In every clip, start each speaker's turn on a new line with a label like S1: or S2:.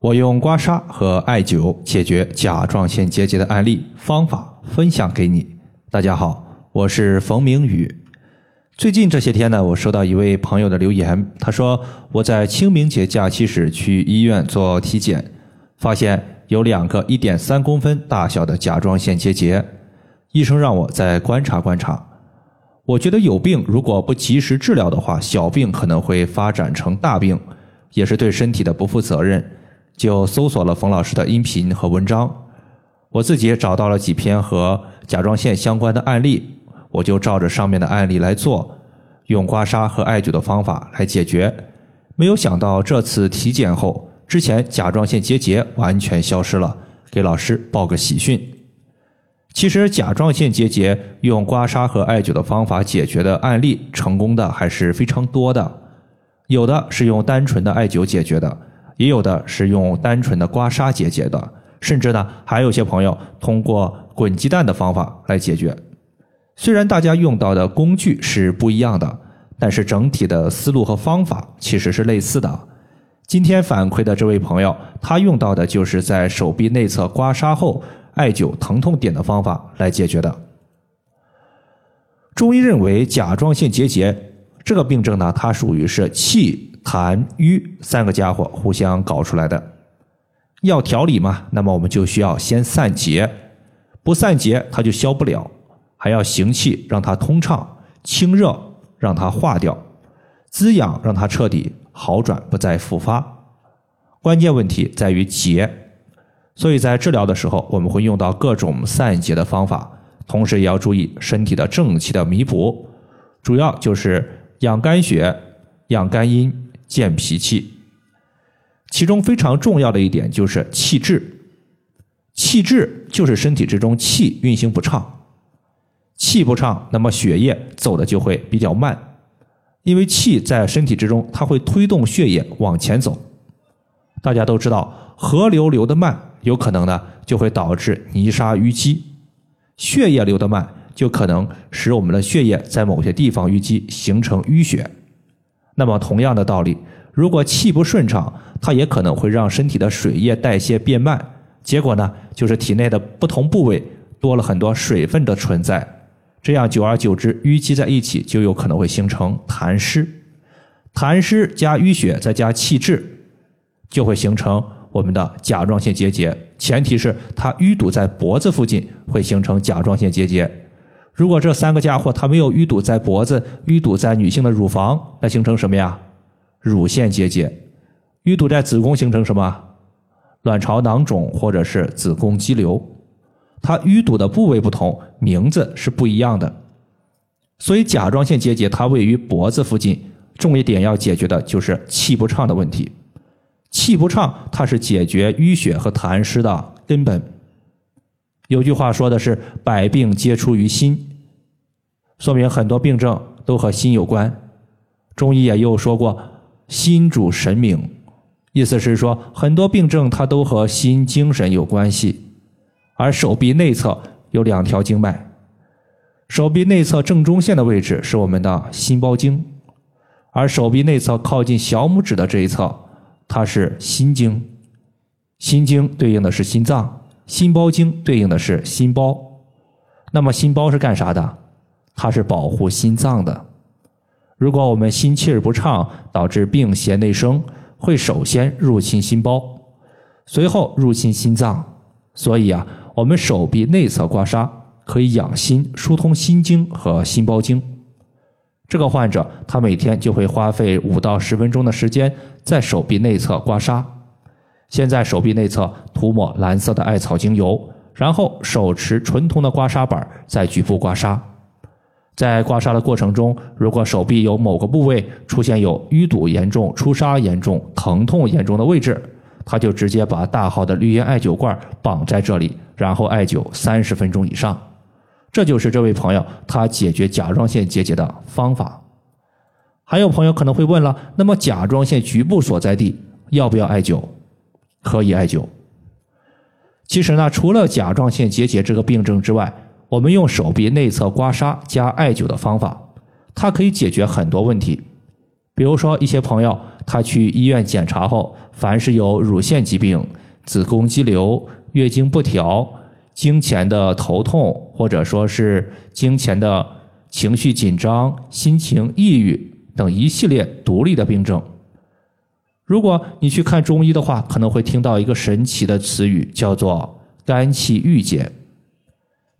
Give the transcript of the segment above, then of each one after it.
S1: 我用刮痧和艾灸解决甲状腺结节的案例方法分享给你。大家好，我是冯明宇。最近这些天呢，我收到一位朋友的留言，他说我在清明节假期时去医院做体检，发现有两个一点三公分大小的甲状腺结节，医生让我再观察观察。我觉得有病如果不及时治疗的话，小病可能会发展成大病，也是对身体的不负责任。就搜索了冯老师的音频和文章，我自己也找到了几篇和甲状腺相关的案例，我就照着上面的案例来做，用刮痧和艾灸的方法来解决。没有想到这次体检后，之前甲状腺结节完全消失了，给老师报个喜讯。其实甲状腺结节用刮痧和艾灸的方法解决的案例，成功的还是非常多的，有的是用单纯的艾灸解决的。也有的是用单纯的刮痧结节的，甚至呢，还有些朋友通过滚鸡蛋的方法来解决。虽然大家用到的工具是不一样的，但是整体的思路和方法其实是类似的。今天反馈的这位朋友，他用到的就是在手臂内侧刮痧后艾灸疼痛点的方法来解决的。中医认为甲状腺结节这个病症呢，它属于是气。痰瘀三个家伙互相搞出来的，要调理嘛，那么我们就需要先散结，不散结它就消不了，还要行气让它通畅，清热让它化掉，滋养让它彻底好转不再复发。关键问题在于结，所以在治疗的时候我们会用到各种散结的方法，同时也要注意身体的正气的弥补，主要就是养肝血，养肝阴。健脾气，其中非常重要的一点就是气滞。气滞就是身体之中气运行不畅，气不畅，那么血液走的就会比较慢。因为气在身体之中，它会推动血液往前走。大家都知道，河流流得慢，有可能呢就会导致泥沙淤积；血液流得慢，就可能使我们的血液在某些地方淤积，形成淤血。那么同样的道理，如果气不顺畅，它也可能会让身体的水液代谢变慢，结果呢，就是体内的不同部位多了很多水分的存在，这样久而久之淤积在一起，就有可能会形成痰湿，痰湿加淤血再加气滞，就会形成我们的甲状腺结节。前提是它淤堵在脖子附近，会形成甲状腺结节。如果这三个家伙它没有淤堵在脖子，淤堵在女性的乳房，那形成什么呀？乳腺结节。淤堵在子宫形成什么？卵巢囊肿或者是子宫肌瘤。它淤堵的部位不同，名字是不一样的。所以甲状腺结节它位于脖子附近，重一点要解决的就是气不畅的问题。气不畅，它是解决淤血和痰湿的根本。有句话说的是“百病皆出于心”，说明很多病症都和心有关。中医也又说过“心主神明”，意思是说很多病症它都和心精神有关系。而手臂内侧有两条经脉，手臂内侧正中线的位置是我们的心包经，而手臂内侧靠近小拇指的这一侧，它是心经。心经对应的是心脏。心包经对应的是心包，那么心包是干啥的？它是保护心脏的。如果我们心气儿不畅，导致病邪内生，会首先入侵心包，随后入侵心脏。所以啊，我们手臂内侧刮痧可以养心、疏通心经和心包经。这个患者他每天就会花费五到十分钟的时间在手臂内侧刮痧。先在手臂内侧涂抹蓝色的艾草精油，然后手持纯铜的刮痧板在局部刮痧。在刮痧的过程中，如果手臂有某个部位出现有淤堵严重、出痧严重、疼痛严重的位置，他就直接把大号的绿烟艾灸罐绑在这里，然后艾灸三十分钟以上。这就是这位朋友他解决甲状腺结节的方法。还有朋友可能会问了，那么甲状腺局部所在地要不要艾灸？可以艾灸。其实呢，除了甲状腺结节这个病症之外，我们用手臂内侧刮痧加艾灸的方法，它可以解决很多问题。比如说，一些朋友他去医院检查后，凡是有乳腺疾病、子宫肌瘤、月经不调、经前的头痛，或者说是经前的情绪紧张、心情抑郁等一系列独立的病症。如果你去看中医的话，可能会听到一个神奇的词语，叫做“肝气郁结”。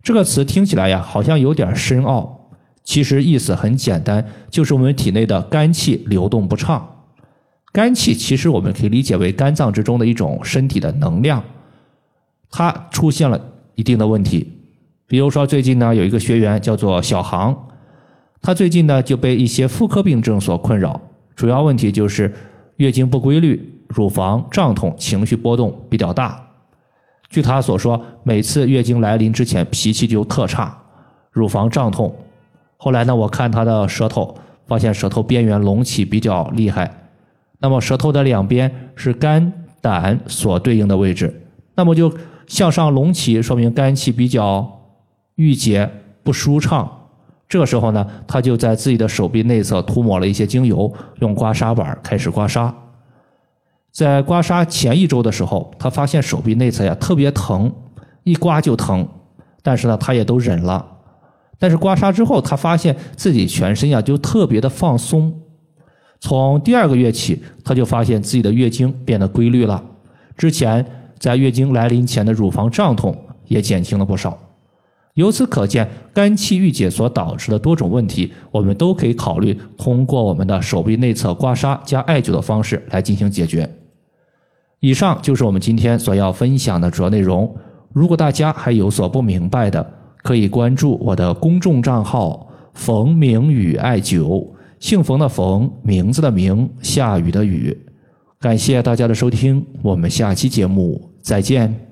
S1: 这个词听起来呀，好像有点深奥，其实意思很简单，就是我们体内的肝气流动不畅。肝气其实我们可以理解为肝脏之中的一种身体的能量，它出现了一定的问题。比如说最近呢，有一个学员叫做小航，他最近呢就被一些妇科病症所困扰，主要问题就是。月经不规律，乳房胀痛，情绪波动比较大。据他所说，每次月经来临之前脾气就特差，乳房胀痛。后来呢，我看他的舌头，发现舌头边缘隆起比较厉害。那么舌头的两边是肝胆所对应的位置，那么就向上隆起，说明肝气比较郁结不舒畅。这时候呢，他就在自己的手臂内侧涂抹了一些精油，用刮痧板开始刮痧。在刮痧前一周的时候，他发现手臂内侧呀特别疼，一刮就疼，但是呢，他也都忍了。但是刮痧之后，他发现自己全身呀就特别的放松。从第二个月起，他就发现自己的月经变得规律了，之前在月经来临前的乳房胀痛也减轻了不少。由此可见，肝气郁结所导致的多种问题，我们都可以考虑通过我们的手臂内侧刮痧加艾灸的方式来进行解决。以上就是我们今天所要分享的主要内容。如果大家还有所不明白的，可以关注我的公众账号“冯明宇艾灸”，姓冯的冯，名字的名，下雨的雨。感谢大家的收听，我们下期节目再见。